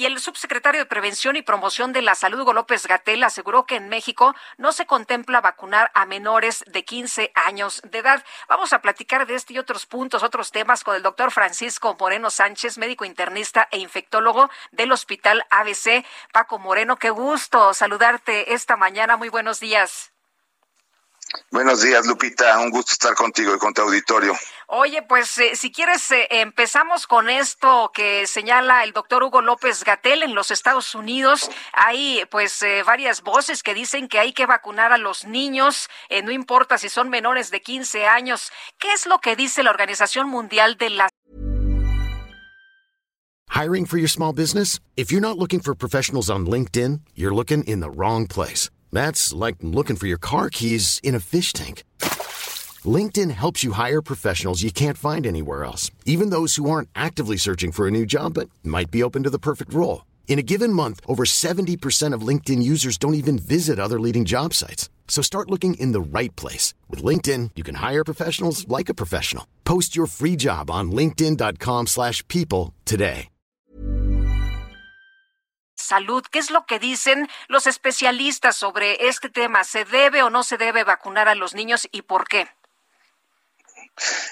Y el subsecretario de Prevención y Promoción de la Salud, Hugo López Gatel, aseguró que en México no se contempla vacunar a menores de 15 años de edad. Vamos a platicar de este y otros puntos, otros temas con el doctor Francisco Moreno Sánchez, médico internista e infectólogo del Hospital ABC. Paco Moreno, qué gusto saludarte esta mañana. Muy buenos días. Buenos días, Lupita. Un gusto estar contigo y con tu auditorio. Oye, pues eh, si quieres, eh, empezamos con esto que señala el doctor Hugo López Gatel en los Estados Unidos. Hay pues eh, varias voces que dicen que hay que vacunar a los niños, no importa si son menores de 15 años. ¿Qué es lo que dice la Organización Mundial de la Hiring for your small business? If you're not looking for professionals on LinkedIn, you're looking in the wrong place. That's like looking for your car keys in a fish tank. LinkedIn helps you hire professionals you can't find anywhere else, even those who aren't actively searching for a new job but might be open to the perfect role. In a given month, over 70% of LinkedIn users don't even visit other leading job sites. So start looking in the right place. With LinkedIn, you can hire professionals like a professional. Post your free job on linkedin.com slash people today. salud. ¿Qué es lo que dicen los especialistas sobre este tema? ¿Se debe o no se debe vacunar a los niños y por qué?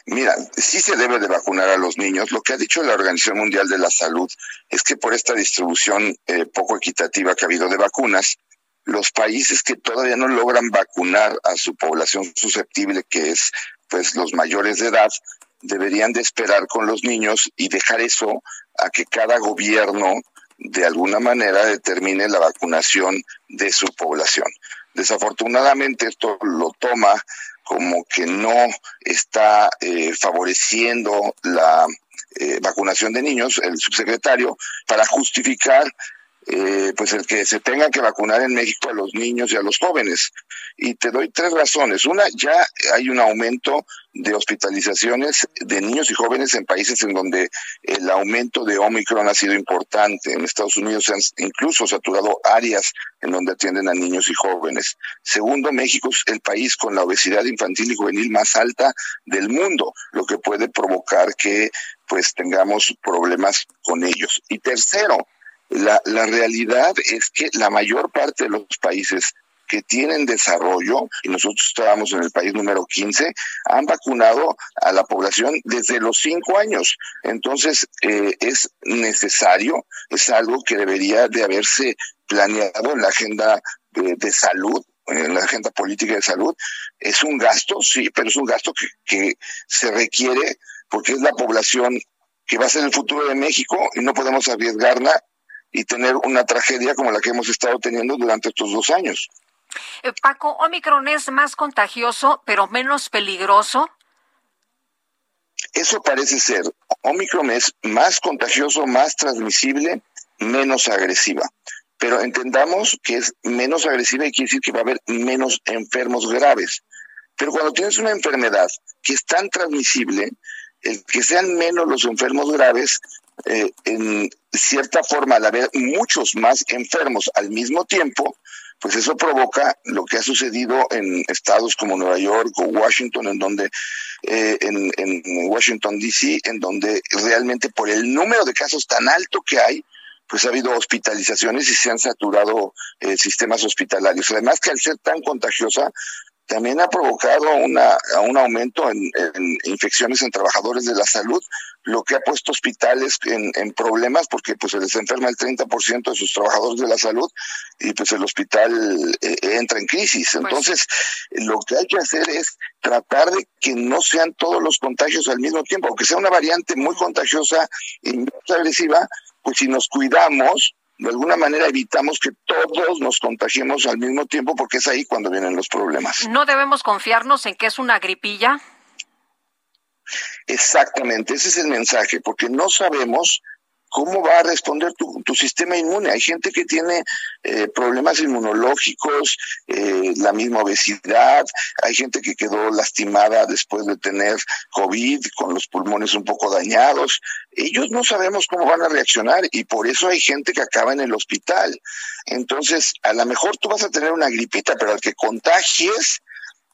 Mira, sí se debe de vacunar a los niños. Lo que ha dicho la Organización Mundial de la Salud es que por esta distribución eh, poco equitativa que ha habido de vacunas, los países que todavía no logran vacunar a su población susceptible, que es pues los mayores de edad, deberían de esperar con los niños y dejar eso a que cada gobierno de alguna manera determine la vacunación de su población. Desafortunadamente esto lo toma como que no está eh, favoreciendo la eh, vacunación de niños, el subsecretario, para justificar eh, pues el que se tenga que vacunar en México a los niños y a los jóvenes. Y te doy tres razones. Una, ya hay un aumento de hospitalizaciones de niños y jóvenes en países en donde el aumento de Omicron ha sido importante. En Estados Unidos se han incluso saturado áreas en donde atienden a niños y jóvenes. Segundo, México es el país con la obesidad infantil y juvenil más alta del mundo, lo que puede provocar que pues tengamos problemas con ellos. Y tercero, la, la realidad es que la mayor parte de los países que tienen desarrollo, y nosotros estábamos en el país número 15, han vacunado a la población desde los cinco años. Entonces, eh, es necesario, es algo que debería de haberse planeado en la agenda de, de, salud, en la agenda política de salud. Es un gasto, sí, pero es un gasto que, que se requiere porque es la población que va a ser el futuro de México y no podemos arriesgarla y tener una tragedia como la que hemos estado teniendo durante estos dos años. Eh, Paco, Omicron es más contagioso, pero menos peligroso. Eso parece ser. Omicron es más contagioso, más transmisible, menos agresiva. Pero entendamos que es menos agresiva y quiere decir que va a haber menos enfermos graves. Pero cuando tienes una enfermedad que es tan transmisible, el que sean menos los enfermos graves eh, en cierta forma, al haber muchos más enfermos al mismo tiempo, pues eso provoca lo que ha sucedido en estados como Nueva York o Washington, en donde, eh, en, Washington DC, en donde realmente por el número de casos tan alto que hay, pues ha habido hospitalizaciones y se han saturado eh, sistemas hospitalarios. Además que al ser tan contagiosa, también ha provocado una, un aumento en, infecciones en trabajadores de la salud, lo que ha puesto hospitales en, problemas porque pues se les enferma el 30% de sus trabajadores de la salud y pues el hospital eh, entra en crisis. Pues Entonces, lo que hay que hacer es tratar de que no sean todos los contagios al mismo tiempo, aunque sea una variante muy contagiosa y muy agresiva, pues si nos cuidamos, de alguna manera evitamos que todos nos contagiemos al mismo tiempo porque es ahí cuando vienen los problemas. ¿No debemos confiarnos en que es una gripilla? Exactamente, ese es el mensaje, porque no sabemos cómo va a responder tu, tu sistema inmune. Hay gente que tiene eh, problemas inmunológicos, eh, la misma obesidad, hay gente que quedó lastimada después de tener COVID, con los pulmones un poco dañados. Ellos no sabemos cómo van a reaccionar y por eso hay gente que acaba en el hospital. Entonces, a lo mejor tú vas a tener una gripita, pero al que contagies,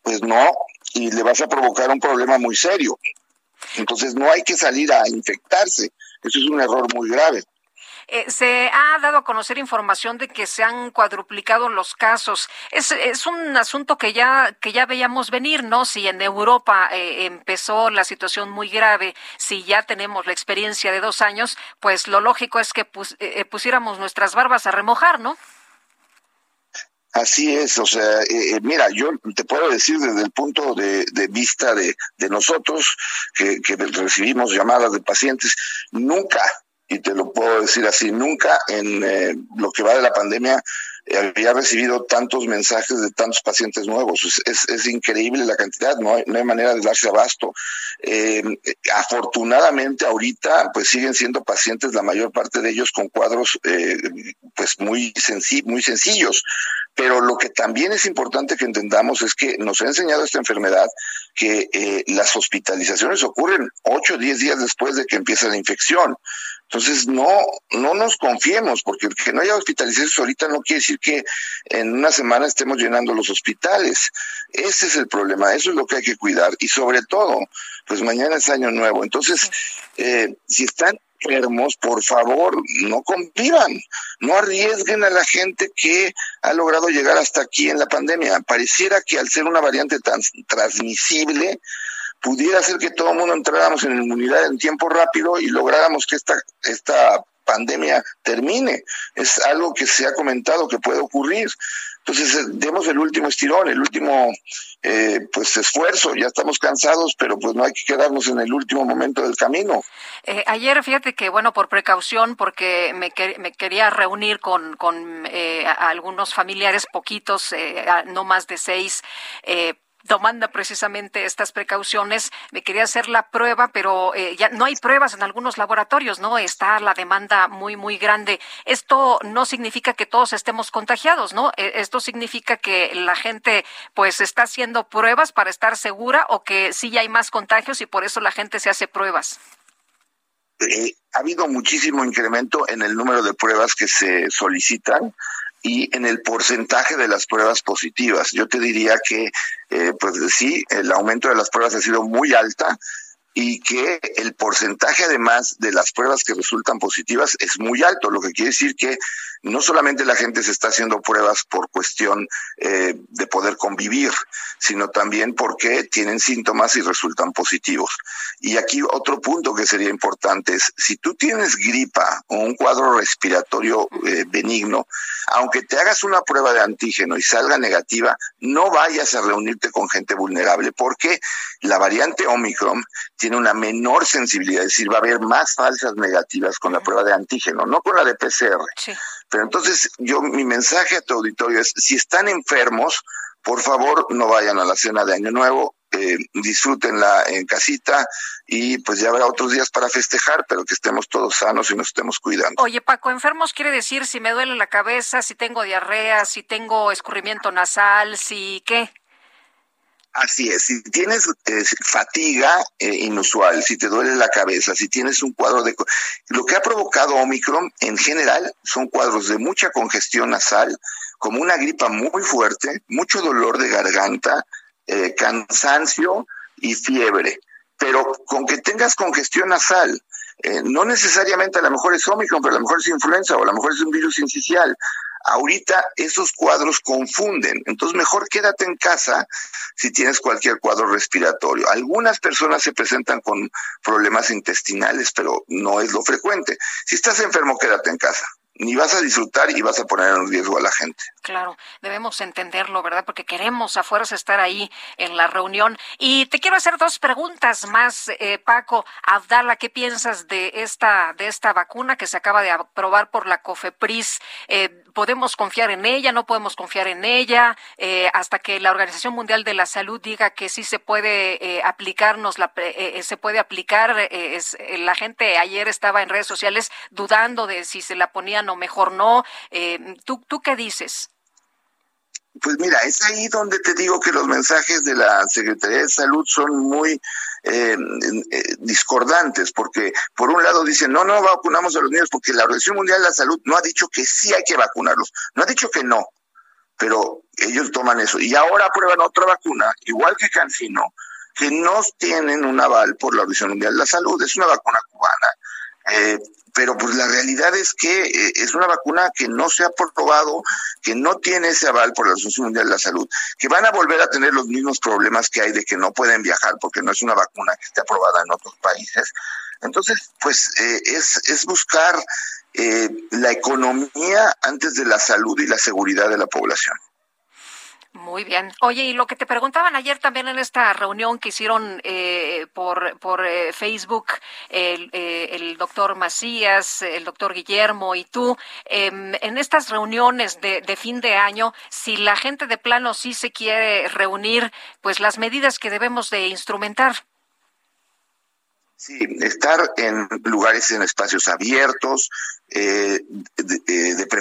pues no, y le vas a provocar un problema muy serio. Entonces no hay que salir a infectarse. Eso es un error muy grave. Eh, se ha dado a conocer información de que se han cuadruplicado los casos. Es, es un asunto que ya, que ya veíamos venir, ¿no? Si en Europa eh, empezó la situación muy grave, si ya tenemos la experiencia de dos años, pues lo lógico es que eh, pusiéramos nuestras barbas a remojar, ¿no? Así es, o sea, eh, eh, mira, yo te puedo decir desde el punto de, vista de, nosotros que, recibimos llamadas de pacientes, nunca, y te lo puedo decir así, nunca en eh, lo que va de la pandemia había recibido tantos mensajes de tantos pacientes nuevos. Es, increíble la cantidad, no hay, no hay, manera de darse abasto. afortunadamente ahorita pues siguen siendo pacientes la mayor parte de ellos con cuadros pues muy, muy sencillos pero lo que también es importante que entendamos es que nos ha enseñado esta enfermedad que eh, las hospitalizaciones ocurren 8 o 10 días después de que empieza la infección. Entonces, no, no nos confiemos, porque que no haya hospitalizaciones ahorita no quiere decir que en una semana estemos llenando los hospitales. Ese es el problema, eso es lo que hay que cuidar. Y sobre todo, pues mañana es año nuevo. Entonces, eh, si están enfermos, por favor, no convivan, no arriesguen a la gente que ha logrado llegar hasta aquí en la pandemia. Pareciera que al ser una variante tan transmisible, pudiera ser que todo el mundo entráramos en inmunidad en tiempo rápido y lográramos que esta, esta pandemia termine. Es algo que se ha comentado que puede ocurrir. Entonces, eh, demos el último estirón, el último eh, pues esfuerzo. Ya estamos cansados, pero pues no hay que quedarnos en el último momento del camino. Eh, ayer, fíjate que, bueno, por precaución, porque me, quería reunir con, con algunos familiares poquitos, no más de seis, tomando precisamente estas precauciones. Me quería hacer la prueba, pero eh, ya no hay pruebas en algunos laboratorios, ¿no? Está la demanda muy, muy grande. Esto no significa que todos estemos contagiados, ¿no? E, esto significa que la gente, pues, está haciendo pruebas para estar segura o que sí hay más contagios y por eso la gente se hace pruebas. Ha habido muchísimo incremento en el número de pruebas que se solicitan y en el porcentaje de las pruebas positivas. Yo te diría que, eh, pues sí, el aumento de las pruebas ha sido muy alta y que el porcentaje además de las pruebas que resultan positivas es muy alto, lo que quiere decir que no solamente la gente se está haciendo pruebas por cuestión eh, de poder convivir, sino también porque tienen síntomas y resultan positivos. Y aquí otro punto que sería importante es, si tú tienes gripa o un cuadro respiratorio eh, benigno, aunque te hagas una prueba de antígeno y salga negativa, no vayas a reunirte con gente vulnerable, porque la variante Omicron tiene una menor sensibilidad, es decir, va a haber más falsas negativas con la prueba de antígeno, no con la de PCR. Pero entonces yo mi mensaje a tu auditorio es, si están enfermos, por favor no vayan a la cena de Año Nuevo, eh, disfrútenla en casita y pues ya habrá otros días para festejar, pero que estemos todos sanos y nos estemos cuidando. Oye, Paco, enfermos quiere decir si me duele la cabeza, si tengo diarrea, si tengo escurrimiento nasal, si qué. Así es, si tienes eh, fatiga eh, inusual, si te duele la cabeza, si tienes un cuadro de... Lo que ha provocado Omicron en general son cuadros de mucha congestión nasal, como una gripa muy fuerte, mucho dolor de garganta, eh, cansancio y fiebre. Pero con que tengas congestión nasal, no necesariamente a lo mejor es Omicron, pero a lo mejor es influenza o a lo mejor es un virus incisional. Ahorita esos cuadros confunden, entonces mejor quédate en casa si tienes cualquier cuadro respiratorio. Algunas personas se presentan con problemas intestinales, pero no es lo frecuente. Si estás enfermo, quédate en casa. Ni vas a disfrutar y vas a poner en riesgo a la gente. Claro, debemos entenderlo, ¿verdad? Porque queremos a fuerza estar ahí en la reunión. Y te quiero hacer dos preguntas más, eh, Paco. Abdala, ¿qué piensas de esta, de esta vacuna que se acaba de aprobar por la COFEPRIS? Eh, ¿Podemos confiar en ella? ¿No podemos confiar en ella? Eh, hasta que la Organización Mundial de la Salud diga que sí se puede aplicarnos, la, se puede aplicar. La gente ayer estaba en redes sociales dudando de si se la ponían o mejor no. ¿tú, ¿Tú qué dices? Pues mira, es ahí donde te digo que los mensajes de la Secretaría de Salud son muy eh, eh, discordantes, porque por un lado dicen, no, no vacunamos a los niños, porque la Organización Mundial de la Salud no ha dicho que sí hay que vacunarlos, no ha dicho que no, pero ellos toman eso. Y ahora aprueban otra vacuna, igual que Cancino, que no tienen un aval por la Organización Mundial de la Salud, es una vacuna cubana. Eh, pero pues la realidad es que eh, es una vacuna que no se ha probado, que no tiene ese aval por la Asociación Mundial de la Salud, que van a volver a tener los mismos problemas que hay de que no pueden viajar porque no es una vacuna que esté aprobada en otros países. Entonces, pues eh, es, es buscar eh, la economía antes de la salud y la seguridad de la población. Muy bien. Oye, y lo que te preguntaban ayer también en esta reunión que hicieron eh, por, por eh, Facebook el, eh, el, doctor Macías, el doctor Guillermo y tú, em, en estas reuniones de, de, fin de año, si la gente de plano sí se quiere reunir, pues las medidas que debemos de instrumentar. Sí, estar en lugares, en espacios abiertos, eh,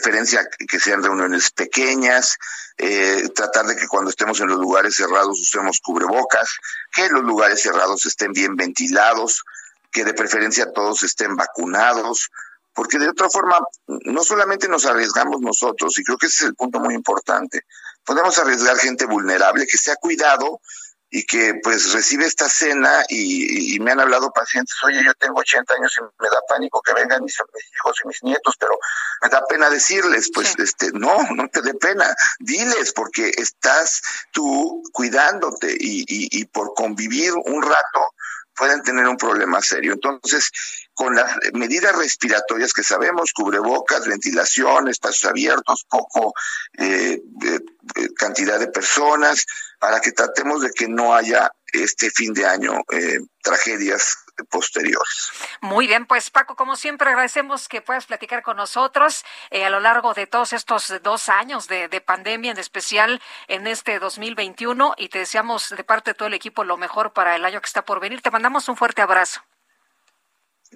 preferencia que sean reuniones pequeñas, eh, tratar de que cuando estemos en los lugares cerrados usemos cubrebocas, que los lugares cerrados estén bien ventilados, que de preferencia todos estén vacunados, porque de otra forma no solamente nos arriesgamos nosotros, y creo que ese es el punto muy importante, podemos arriesgar gente vulnerable que se ha cuidado y que pues recibe esta cena y, me han hablado pacientes, oye, yo tengo 80 años y me da pánico que vengan mis, hijos y mis nietos, pero me da pena decirles, pues este, no, no te dé pena, diles, porque estás tú cuidándote y, y, y por convivir un rato pueden tener un problema serio. Entonces, con las medidas respiratorias que sabemos, cubrebocas, ventilación, espacios abiertos, poco eh, eh, cantidad de personas, para que tratemos de que no haya este fin de año eh, tragedias posteriores. Muy bien, pues Paco, como siempre agradecemos que puedas platicar con nosotros a lo largo de todos estos dos años de, pandemia, en especial en este 2021, y te deseamos de parte de todo el equipo lo mejor para el año que está por venir. Te mandamos un fuerte abrazo.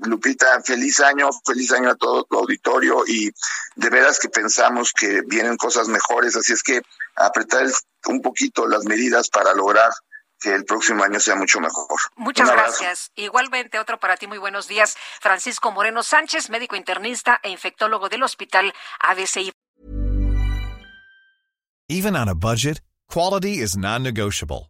Lupita, feliz año, feliz año a todo tu auditorio y de veras que pensamos que vienen cosas mejores, así es que apretar un poquito las medidas para lograr que el próximo año sea mucho mejor. Muchas gracias. Igualmente, otro para ti, muy buenos días. Francisco Moreno Sánchez, médico internista e infectólogo del Hospital ABCI. Even on a budget, quality is non-negotiable.